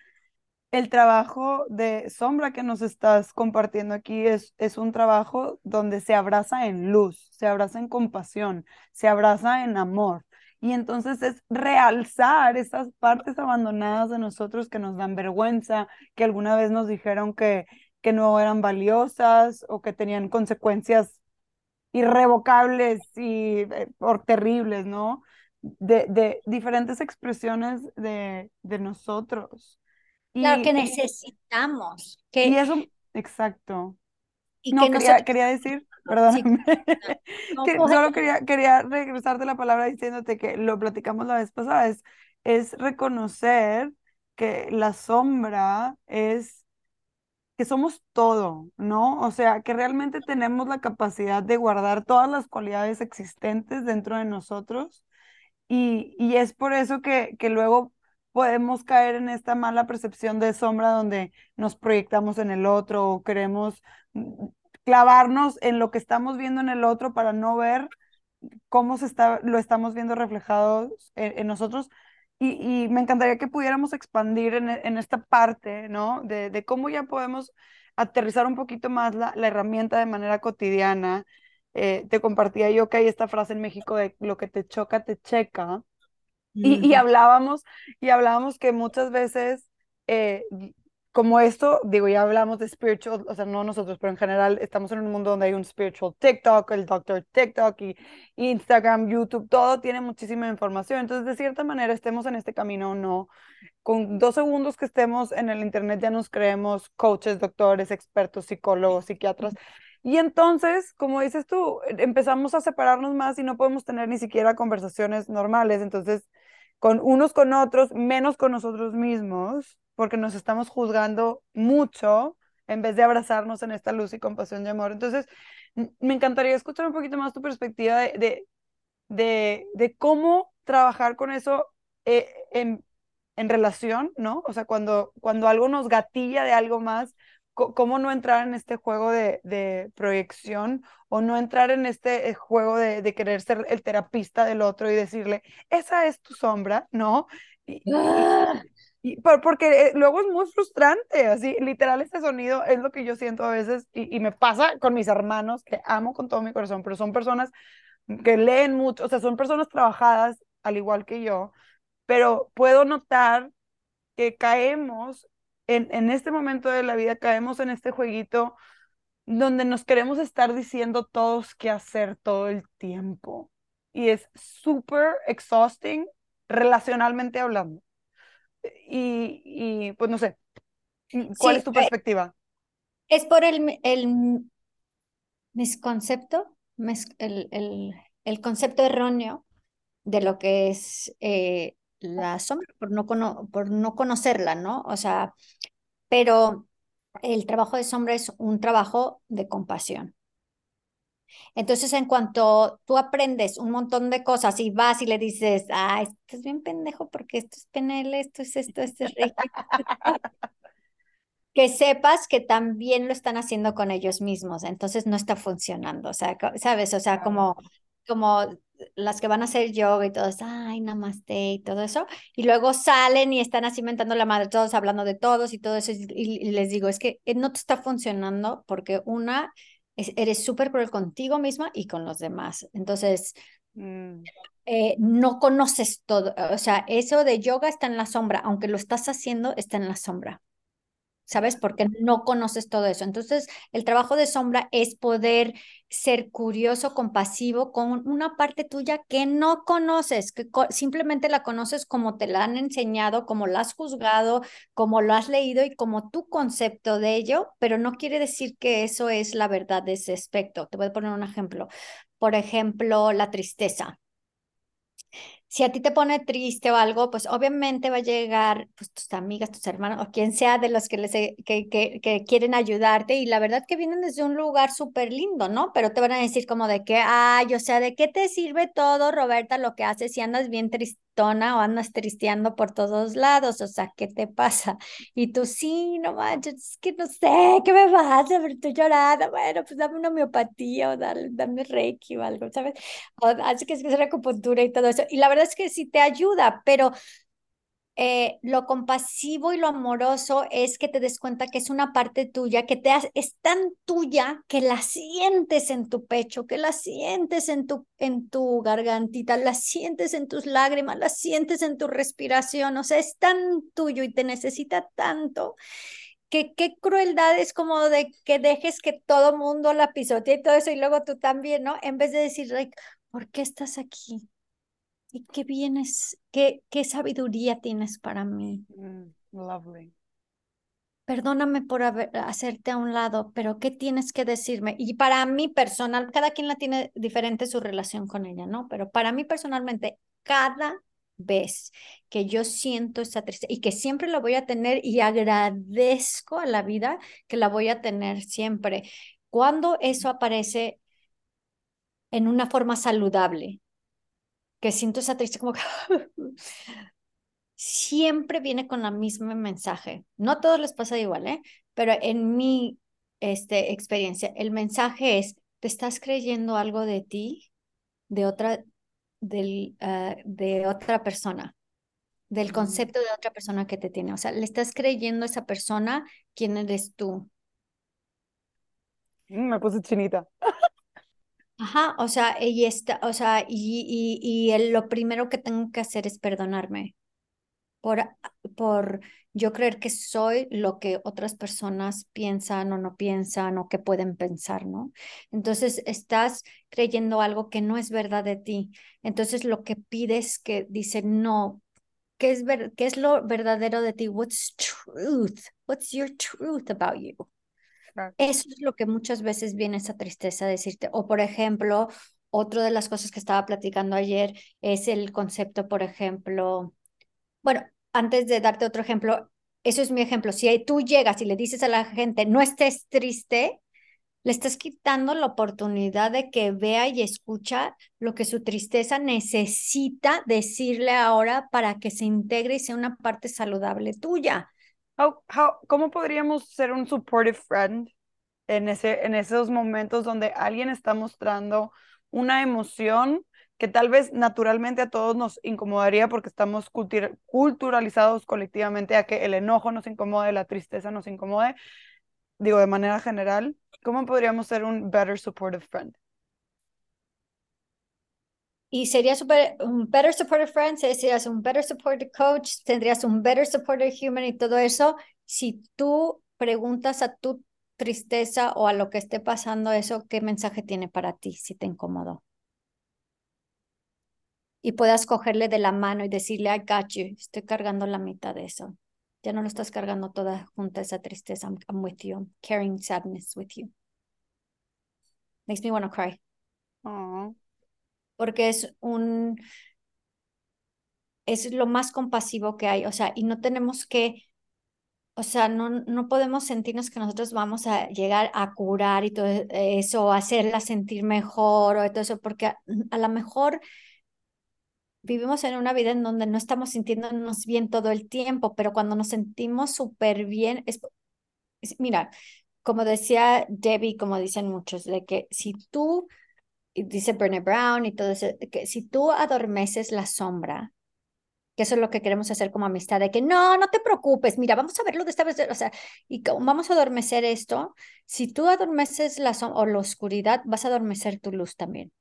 el trabajo de sombra que nos estás compartiendo aquí es, es un trabajo donde se abraza en luz, se abraza en compasión, se abraza en amor. Y entonces es realzar esas partes abandonadas de nosotros que nos dan vergüenza, que alguna vez nos dijeron que, que no eran valiosas o que tenían consecuencias irrevocables y eh, terribles, ¿no? De, de diferentes expresiones de, de nosotros. Claro, que necesitamos. Que, y eso, exacto. Y no, quería, quería decir, perdóname, que pues, solo quería, quería regresar de la palabra diciéndote que lo platicamos la vez pasada, es, es reconocer que la sombra es que somos todo, ¿no? O sea, que realmente tenemos la capacidad de guardar todas las cualidades existentes dentro de nosotros y, y es por eso que, que luego podemos caer en esta mala percepción de sombra donde nos proyectamos en el otro o queremos mm, clavarnos en lo que estamos viendo en el otro para no ver cómo se está, lo estamos viendo reflejado en, nosotros. y, me encantaría que pudiéramos expandir en, en esta parte, ¿no? De, de, cómo ya podemos aterrizar un poquito más la, la herramienta de manera cotidiana. Eh, te compartía yo que hay esta frase en México de lo que te choca, te checa. Y, y hablábamos, y hablábamos que muchas veces eh, como esto, digo, ya hablamos de spiritual, o sea, no nosotros, pero en general estamos en un mundo donde hay un spiritual TikTok, el doctor TikTok y Instagram, YouTube, todo tiene muchísima información. Entonces, de cierta manera, estemos en este camino o no, con dos segundos que estemos en el Internet ya nos creemos coaches, doctores, expertos, psicólogos, psiquiatras. Y entonces, como dices tú, empezamos a separarnos más y no podemos tener ni siquiera conversaciones normales. Entonces, con unos con otros, menos con nosotros mismos porque nos estamos juzgando mucho en vez de abrazarnos en esta luz y compasión y amor. Entonces, me encantaría escuchar un poquito más tu perspectiva de, de, de, cómo trabajar con eso eh, en, en, relación, ¿no? O sea, cuando, cuando algo nos gatilla de algo más, cómo no entrar en este juego de, de, proyección o no entrar en este eh, juego de, de, querer ser el terapista del otro y decirle, esa es tu sombra, ¿no? Y, ¡Ah! Y, porque eh, luego es muy frustrante, así, literal, este sonido es lo que yo siento a veces y, y, me pasa con mis hermanos, que amo con todo mi corazón, pero son personas que leen mucho, o sea, son personas trabajadas al igual que yo, pero puedo notar que caemos en, en este momento de la vida, caemos en este jueguito donde nos queremos estar diciendo todos qué hacer todo el tiempo. Y es súper exhausting relacionalmente hablando y, y pues no sé, ¿cuál es tu eh, perspectiva? Es por el, el misconcepto, el, el, el concepto erróneo de lo que es eh, la sombra, por no, por no conocerla, ¿no? O sea, pero el trabajo de sombra es un trabajo de compasión. Entonces, en cuanto tú aprendes un montón de cosas y vas y le dices, ah, estás bien pendejo porque esto es PNL, esto es esto, esto es rey. que sepas que también lo están haciendo con ellos mismos, entonces no está funcionando, o sea, ¿sabes? O sea, como, como las que van a hacer yoga y todo eso, ay, namaste y todo eso, y luego salen y están así mentando la madre, todos hablando de todos y todo eso, y, y les digo, es que eh, no te está funcionando porque una, eres súper cruel contigo misma y con los demás. Entonces, mm. eh, no conoces todo. O sea, eso de yoga está en la sombra, aunque lo estás haciendo, está en la sombra. ¿Sabes? Porque no conoces todo eso. Entonces, el trabajo de sombra es poder ser curioso, compasivo con una parte tuya que no conoces, que simplemente la conoces como te la han enseñado, como la has juzgado, como lo has leído y como tu concepto de ello, pero no quiere decir que eso es la verdad de ese aspecto. Te voy a poner un ejemplo. Por ejemplo, la tristeza si a ti te pone triste o algo, pues obviamente va a llegar pues, tus amigas, tus hermanos o quien sea de los que, les, que, que, que quieren ayudarte y la verdad que vienen desde un lugar súper lindo, ¿no? Pero te van a decir como de que, ay, o sea, ¿de qué te sirve todo, Roberta, lo que haces si andas bien tristona o andas tristeando por todos lados? O sea, ¿qué te pasa? Y tú, sí, no manches, es que no sé, ¿qué me pasa? Pero estoy llorando, bueno, pues dame una homeopatía o dale, dame reiki o algo, ¿sabes? O así que es que es acupuntura y todo eso. Y la verdad es que sí te ayuda, pero eh, lo compasivo y lo amoroso es que te des cuenta que es una parte tuya, que te es tan tuya que la sientes en tu pecho, que la sientes en tu, en tu gargantita, la sientes en tus lágrimas, la sientes en tu respiración, o sea, es tan tuyo y te necesita tanto. Que qué crueldad es como de que dejes que todo mundo la pisotee y todo eso y luego tú también, ¿no? En vez de decir, like, ¿por qué estás aquí? ¿Y qué vienes, qué, qué sabiduría tienes para mí? Mm, lovely. Perdóname por hacerte a un lado, pero ¿qué tienes que decirme? Y para mí personal, cada quien la tiene diferente su relación con ella, ¿no? Pero para mí personalmente, cada vez que yo siento esa tristeza y que siempre la voy a tener y agradezco a la vida que la voy a tener siempre. Cuando eso aparece en una forma saludable, que siento esa tristeza como que siempre viene con la misma mensaje. No a todos les pasa igual, ¿eh? Pero en mi este, experiencia, el mensaje es, ¿te estás creyendo algo de ti, de otra, del, ah, de otra persona? del concepto de otra persona que te tiene. O sea, le estás creyendo a esa persona quién eres tú. Mm, me puse chinita. Ajá, o sea, ella está, o sea, y, y, y lo primero que tengo que hacer es perdonarme por, por yo creer que soy lo que otras personas piensan o no piensan o que pueden pensar, ¿no? Entonces estás creyendo algo que no es verdad de ti. Entonces lo que pides que dice, no, ¿qué es, ver, qué es lo verdadero de ti? What's truth? What's your truth about you? Eso es lo que muchas veces viene esa tristeza a decirte. O por ejemplo, otra de las cosas que estaba platicando ayer es el concepto, por ejemplo, bueno, antes de darte otro ejemplo, eso es mi ejemplo. Si tú llegas y le dices a la gente, no estés triste, le estás quitando la oportunidad de que vea y escucha lo que su tristeza necesita decirle ahora para que se integre y sea una parte saludable tuya. ¿Cómo podríamos ser un supportive friend en, ese, en esos momentos donde alguien está mostrando una emoción que tal vez naturalmente a todos nos incomodaría porque estamos culturalizados colectivamente a que el enojo nos incomode, la tristeza nos incomode, digo de manera general, ¿cómo podríamos ser un better supportive friend? Y sería super, un better supportive friend, serías un better supportive coach, tendrías un better supportive human y todo eso si tú preguntas a tu tristeza o a lo que esté pasando eso, ¿qué mensaje tiene para ti si te incomodó? y puedas cogerle de la mano y decirle, I got you, estoy cargando la mitad de eso. Ya no lo estás cargando toda junta esa tristeza. I'm, with you, carrying sadness with you. Makes me want to cry. Porque es un, es lo más compasivo que hay, o sea, y no tenemos que, o sea, no, no podemos sentirnos que nosotros vamos a llegar a curar y todo eso, o hacerla sentir mejor o todo eso, porque a, a lo mejor vivimos en una vida en donde no estamos sintiéndonos bien todo el tiempo, pero cuando nos sentimos súper bien, es, mira, como decía Debbie, como dicen muchos, de que si tú, dice Brené Brown y todo eso, que si tú adormeces la sombra, que eso es lo que queremos hacer como amistad, de que no, no te preocupes, mira, vamos a verlo de esta vez, o sea, y vamos a adormecer esto, si tú adormeces la sombra o la oscuridad, vas a adormecer tu luz también.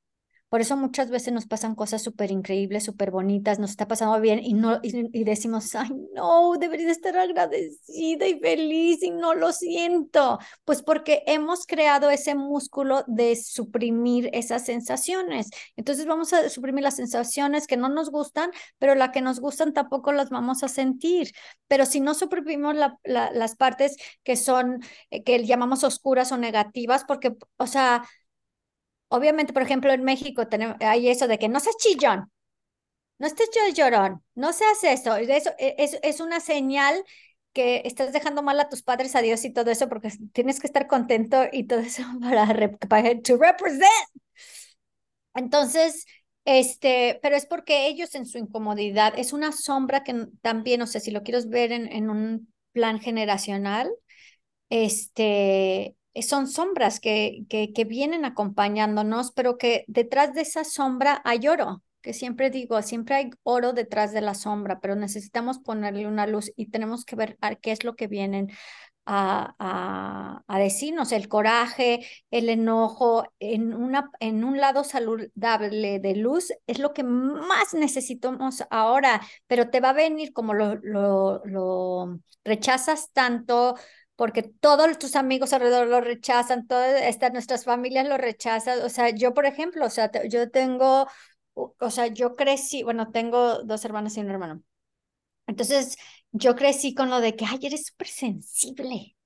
Por eso muchas veces nos pasan cosas súper increíbles, súper bonitas, nos está pasando bien y, no, y, decimos, ay, no, debería estar agradecida y feliz y no lo siento. Pues porque hemos creado ese músculo de suprimir esas sensaciones. Entonces vamos a suprimir las sensaciones que no nos gustan, pero las que nos gustan tampoco las vamos a sentir. Pero si no suprimimos las partes que son, eh, que llamamos oscuras o negativas, porque, o sea, obviamente, por ejemplo, en México tenemos, hay eso de que no seas chillón, no estés llorón, no seas eso. Eso es, es una señal que estás dejando mal a tus padres, a Dios y todo eso, porque tienes que estar contento y todo eso para, para to represent. Entonces, este, pero es porque ellos en su incomodidad, es una sombra que también, o sea, si lo quieres ver en, en un plan generacional, este, son sombras que, que, que, vienen acompañándonos, pero que detrás de esa sombra hay oro, que siempre digo, siempre hay oro detrás de la sombra, pero necesitamos ponerle una luz y tenemos que ver qué es lo que vienen a, a, a, decirnos, el coraje, el enojo, en, una, en un lado saludable de luz es lo que más necesitamos ahora, pero te va a venir como lo, lo, lo rechazas tanto, porque todos tus amigos alrededor lo rechazan, todas estas, nuestras familias lo rechazan. O sea, yo, por ejemplo, o sea, yo tengo, o sea, yo crecí, bueno, tengo dos hermanas y un hermano. Entonces, yo crecí con lo de que, ay, eres súper sensible.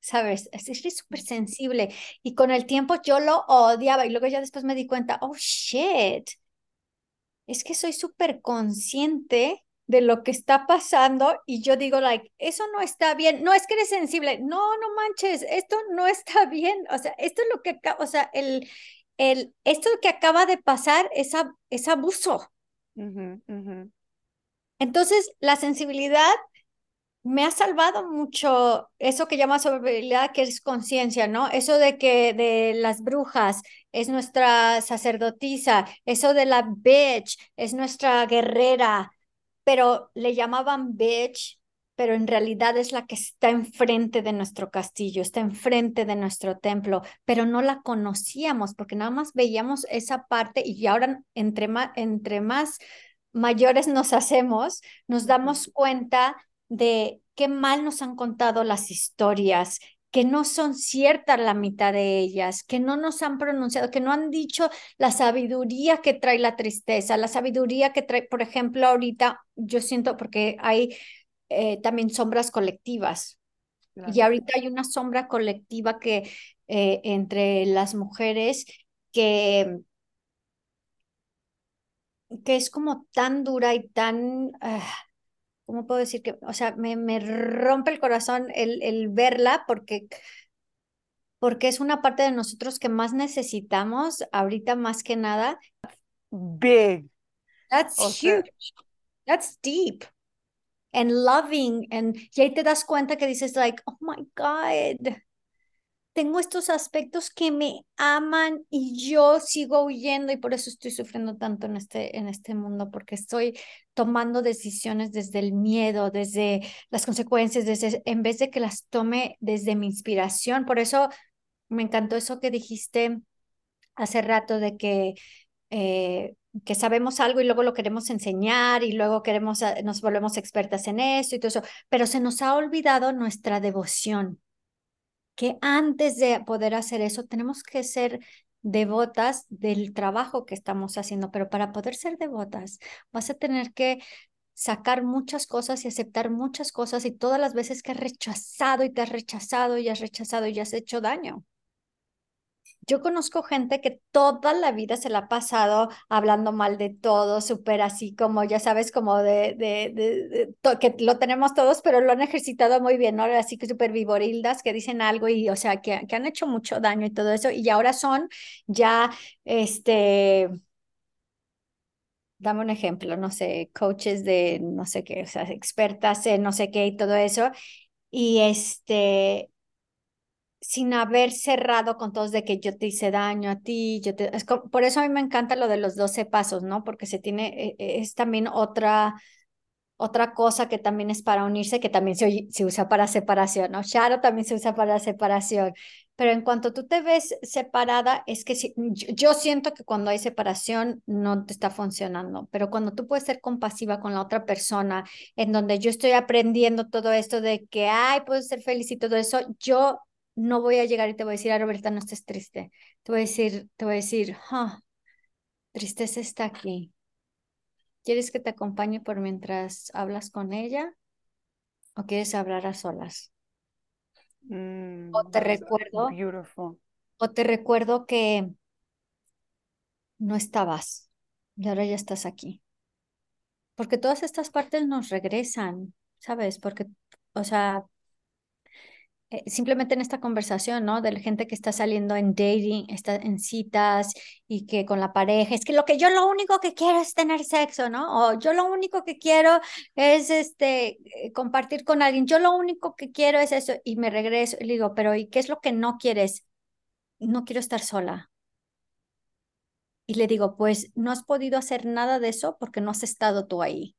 ¿Sabes? Eres súper sensible. Y con el tiempo yo lo odiaba y luego ya después me di cuenta, oh, shit, es que soy súper consciente de lo que está pasando y yo digo, like, eso no está bien, no es que eres sensible, no, no manches, esto no está bien, o sea, esto es lo que, o sea, el, el, esto que acaba de pasar es, es abuso. Entonces, la sensibilidad me ha salvado mucho eso que llama sobriedad, que es conciencia, ¿no? Eso de que de las brujas es nuestra sacerdotisa, eso de la bitch es nuestra guerrera, pero le llamaban bitch, pero en realidad es la que está enfrente de nuestro castillo, está enfrente de nuestro templo, pero no la conocíamos porque nada más veíamos esa parte y ahora entre más, entre más mayores nos hacemos, nos damos cuenta de qué mal nos han contado las historias, que no son ciertas la mitad de ellas, que no nos han pronunciado, que no han dicho la sabiduría que trae la tristeza, la sabiduría que trae, por ejemplo, ahorita yo siento, porque hay eh, también sombras colectivas, y ahorita hay una sombra colectiva que eh, entre las mujeres que que es como tan dura y tan, ah, ¿cómo puedo decir que? O sea, me, me rompe el corazón el, el verla porque, porque es una parte de nosotros que más necesitamos ahorita más que nada. Big. That's huge. That's deep. And loving. And y ahí te das cuenta que dices, like, oh my God tengo estos aspectos que me aman y yo sigo huyendo y por eso estoy sufriendo tanto en este, en este mundo, porque estoy tomando decisiones desde el miedo, desde las consecuencias, desde, en vez de que las tome desde mi inspiración. Por eso me encantó eso que dijiste hace rato de que... Eh, que sabemos algo y luego lo queremos enseñar y luego queremos, ah, nos volvemos expertas en eso y todo eso, pero se nos ha olvidado nuestra devoción que antes de poder hacer eso tenemos que ser devotas del trabajo que estamos haciendo, pero para poder ser devotas vas a tener que sacar muchas cosas y aceptar muchas cosas y todas las veces que has rechazado y te has rechazado y has rechazado y has hecho daño. Yo conozco gente que toda la vida se la ha pasado hablando mal de todo, súper así como, ya sabes, como de, de, de, que lo tenemos todos, pero lo han ejercitado muy bien, ¿no? Así que súper vivorildas que dicen algo y, o sea, que, que han hecho mucho daño y todo eso, y ahora son ya, este, dame un ejemplo, no sé, coaches de no sé qué, o sea, expertas en no sé qué y todo eso, y este, sin haber cerrado con todos de que yo te hice daño a ti, yo te... Es por eso a mí me encanta lo de los 12 pasos, ¿no? Porque se tiene, e, e, es también otra, otra cosa que también es para unirse, que también se, usa para separación, ¿no? Sharo también se usa para separación, pero en cuanto tú te ves separada, es que si, yo, siento que cuando hay separación no te está funcionando, pero cuando tú puedes ser compasiva con la otra persona, en donde yo estoy aprendiendo todo esto de que, ay, puedo ser feliz y todo eso, yo no voy a llegar y te voy a decir, ah, Roberta, no estés triste. Te voy a decir, te voy a decir, ah, tristeza está aquí. ¿Quieres que te acompañe por mientras hablas con ella? ¿O quieres hablar a solas? Mm, o te recuerdo. O te recuerdo que no estabas y ahora ya estás aquí. Porque todas estas partes nos regresan, ¿sabes? Porque, o sea, eh, simplemente en esta conversación, ¿no? De la gente que está saliendo en dating, está en citas y que con la pareja, es que lo que yo lo único que quiero es tener sexo, ¿no? O yo lo único que quiero es este eh, compartir con alguien, yo lo único que quiero es eso y me regreso y le digo, pero ¿y qué es lo que no quieres? No quiero estar sola. Y le digo, pues no has podido hacer nada de eso porque no has estado tú ahí.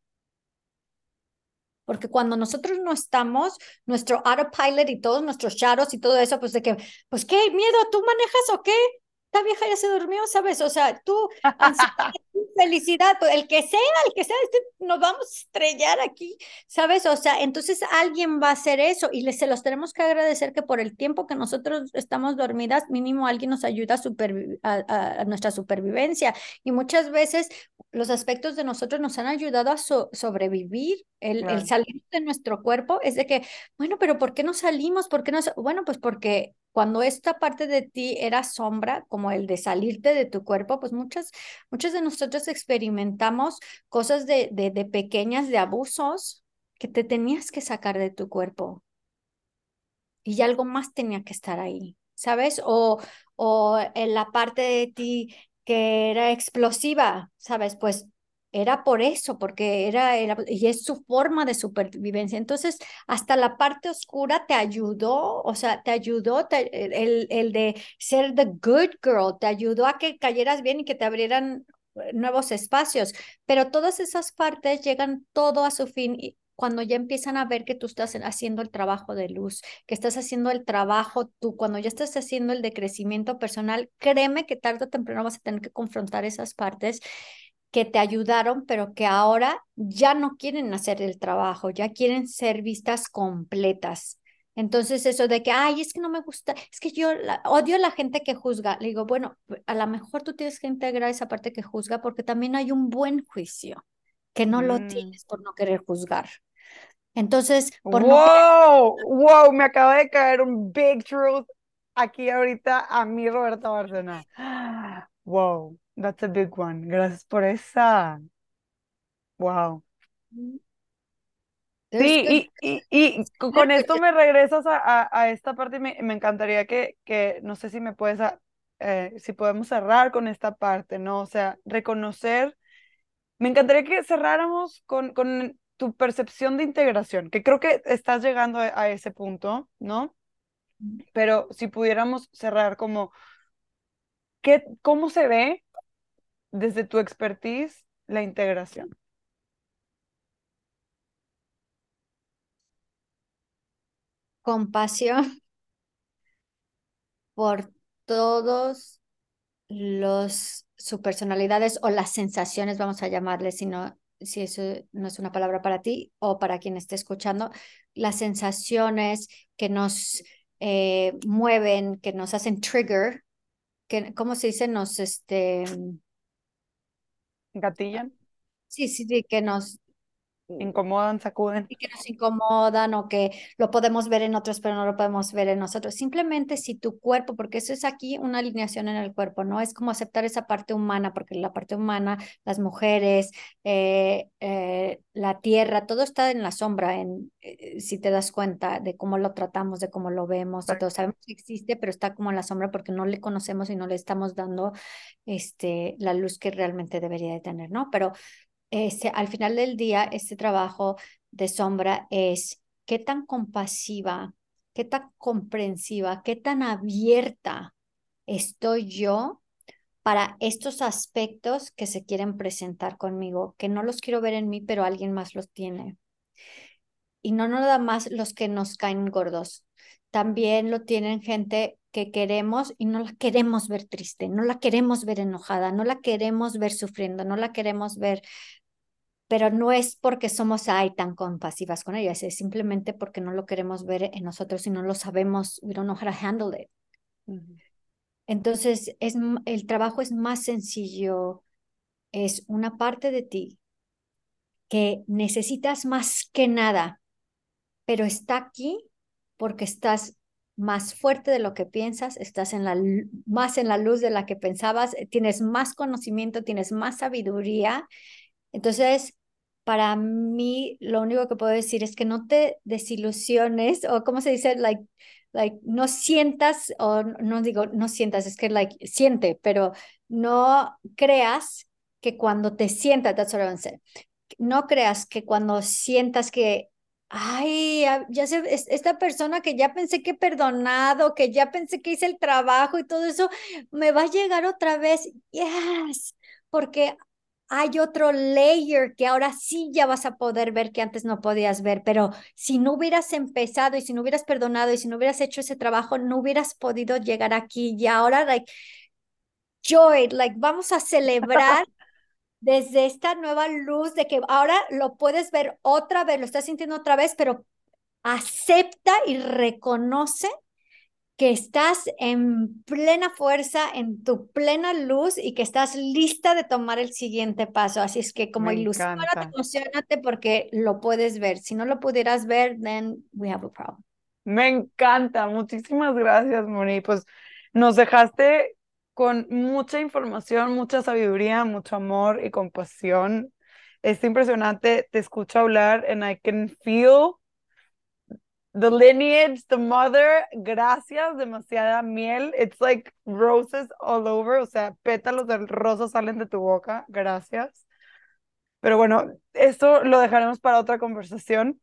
Porque cuando nosotros no estamos, nuestro autopilot y todos nuestros charos y todo eso, pues de que, pues qué miedo, ¿tú manejas o qué? Esta vieja ya se durmió, ¿sabes? O sea, tú, felicidad, pues, el que sea, el que sea, este, nos vamos a estrellar aquí, ¿sabes? O sea, entonces alguien va a hacer eso y se los tenemos que agradecer que por el tiempo que nosotros estamos dormidas, mínimo alguien nos ayuda a, a, nuestra supervivencia. Y muchas veces los aspectos de nosotros nos han ayudado a sobrevivir, el, el, salir de nuestro cuerpo, es de que, bueno, pero ¿por qué no salimos? ¿Por qué no? Bueno, pues porque cuando esta parte de ti era sombra, como el de salirte de tu cuerpo, pues muchas, muchas de nosotros experimentamos cosas de, de, de pequeñas, de abusos que te tenías que sacar de tu cuerpo. Y algo más tenía que estar ahí, ¿sabes? O, o en la parte de ti que era explosiva, ¿sabes? Pues era por eso, porque era, y es su forma de supervivencia. Entonces, hasta la parte oscura te ayudó, o sea, te ayudó el, el de ser the good girl, te ayudó a que cayeras bien y que te abrieran nuevos espacios, pero todas esas partes llegan todo a su fin cuando ya empiezan a ver que tú estás haciendo el trabajo de luz, que estás haciendo el trabajo tú, cuando ya estás haciendo el de crecimiento personal, créeme que tarde o temprano vas a tener que confrontar esas partes que te ayudaron, pero que ahora ya no quieren hacer el trabajo, ya quieren ser vistas completas. Entonces eso de que, ay, es que no me gusta, es que yo odio a la gente que juzga. Le digo, bueno, a lo mejor tú tienes que integrar esa parte que juzga porque también hay un buen juicio, que no lo mm. tienes por no querer juzgar. Entonces, por wow, wow, me acaba de caer un big truth aquí ahorita a mí, Roberta Barcelona. Wow, that's a big one. Gracias por esa. Wow. Sí, y, y, con esto me regresas a, a, esta parte y me, me, encantaría que, que, no sé si me puedes, eh, si podemos cerrar con esta parte, ¿no? O sea, reconocer, me encantaría que cerráramos con, con tu percepción de integración, que creo que estás llegando a, ese punto, ¿no? Pero si pudiéramos cerrar como, ¿qué, ¿cómo se ve desde tu expertise la integración? Compasión por todos los su personalidades o las sensaciones, vamos a llamarles, sino si eso no es una palabra para ti o para quien esté escuchando, las sensaciones que nos eh, mueven, que nos hacen trigger, que, ¿cómo se dice? Nos, este... Gatillan. Sí, sí, sí, que nos, incomodan, sacuden. Y que nos incomodan o que lo podemos ver en otros, pero no lo podemos ver en nosotros. Simplemente si tu cuerpo, porque eso es aquí una alineación en el cuerpo, ¿no? Es como aceptar esa parte humana, porque la parte humana, las mujeres, eh, eh, la tierra, todo está en la sombra, en, eh, si te das cuenta de cómo lo tratamos, de cómo lo vemos, de todo. Sabemos que existe, pero está como en la sombra porque no le conocemos y no le estamos dando este, la luz que realmente debería de tener, ¿no? Pero este, al final del día, este trabajo de sombra es qué tan compasiva, qué tan comprensiva, qué tan abierta estoy yo para estos aspectos que se quieren presentar conmigo, que no los quiero ver en mí, pero alguien más los tiene. Y no nada más los que nos caen gordos, también lo tienen gente que queremos y no la queremos ver triste, no la queremos ver enojada, no la queremos ver sufriendo, no la queremos ver pero no es porque somos ay tan compasivas con ellas, es simplemente porque no lo queremos ver en nosotros y no lo sabemos, we don't know how to handle it. Entonces, es, el trabajo es más sencillo, es una parte de ti que necesitas más que nada, pero está aquí porque estás más fuerte de lo que piensas, estás en la, más en la luz de la que pensabas, tienes más conocimiento, tienes más sabiduría. Entonces, para mí lo único que puedo decir es que no te desilusiones o como se dice, like, like, no sientas o no digo no sientas, es que like, siente, pero no creas que cuando te sientas, that's what no creas que cuando sientas que ay, ya sé, esta persona que ya pensé que he perdonado, que ya pensé que hice el trabajo y todo eso, me va a llegar otra vez. Yes, porque hay otro layer que ahora sí ya vas a poder ver que antes no podías ver, pero si no hubieras empezado y si no hubieras perdonado y si no hubieras hecho ese trabajo, no hubieras podido llegar aquí. Y ahora, like, joy, like, vamos a celebrar desde esta nueva luz de que ahora lo puedes ver otra vez, lo estás sintiendo otra vez, pero acepta y reconoce que estás en plena fuerza, en tu plena luz y que estás lista de tomar el siguiente paso. Así es que como ilusionate, emocionate porque lo puedes ver. Si no lo pudieras ver, then we have a problem. Me encanta. Muchísimas gracias, Moni. Pues nos dejaste con mucha información, mucha sabiduría, mucho amor y compasión. Es impresionante. Te escucho hablar and I can feel the lineage, the mother, gracias, demasiada miel. It's like roses all over, o sea, pétalos del rosa salen de tu boca, gracias. Pero bueno, esto lo dejaremos para otra conversación.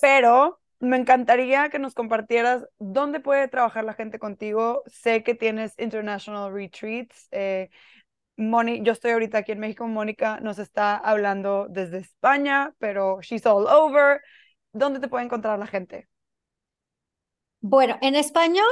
Pero me encantaría que nos compartieras dónde puede trabajar la gente contigo. Sé que tienes international retreats. Eh, Moni, yo estoy ahorita aquí en México, Mónica nos está hablando desde España, pero she's all over. ¿Dónde te puede encontrar la gente? Bueno, en español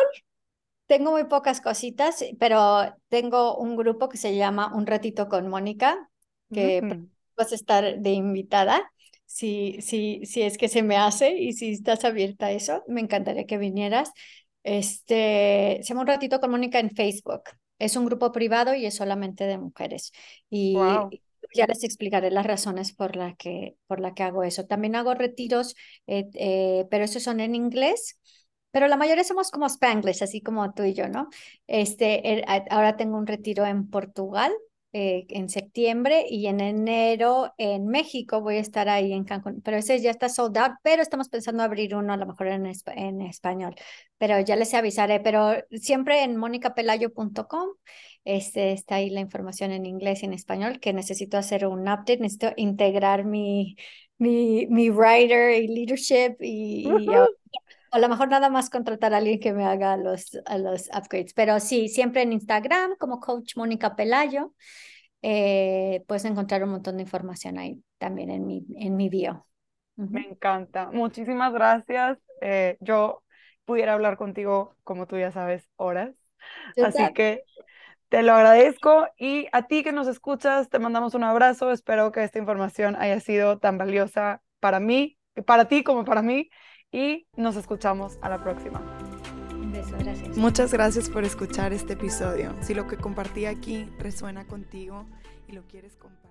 tengo muy pocas cositas, pero tengo un grupo que se llama Un ratito con Mónica, que Mm. vas a estar de invitada, si, si, si es que se me hace y si estás abierta a eso, me encantaría que vinieras. Este, se llama Un ratito con Mónica en Facebook. Es un grupo privado y es solamente de mujeres. Y Wow. Ya les explicaré las razones por la que, por la que hago eso. También hago retiros, eh, eh, pero esos son en inglés. Pero la mayoría somos como Spanglish, así como tú y yo, ¿no? Este, ahora tengo un retiro en Portugal eh, en septiembre y en enero en México voy a estar ahí en Cancún, pero ese ya está sold out, pero estamos pensando abrir uno a lo mejor en, en español, pero ya les avisaré, pero siempre en monicapelayo.com este, está ahí la información en inglés y en español, que necesito hacer un update, necesito integrar mi, mi, mi writer y leadership y, y o a lo mejor nada más contratar a alguien que me haga los, a los upgrades. Pero sí, siempre en Instagram como Coach Mónica Pelayo. eh, puedes encontrar un montón de información ahí también en mi, en mi bio. Me encanta. Muchísimas gracias. Eh, yo pudiera hablar contigo, como tú ya sabes, horas. Así que te lo agradezco y a ti que nos escuchas, te mandamos un abrazo. Espero que esta información haya sido tan valiosa para mí, para ti como para mí y nos escuchamos a la próxima. Un beso, gracias. Muchas gracias por escuchar este episodio. Si lo que compartí aquí resuena contigo y lo quieres compartir.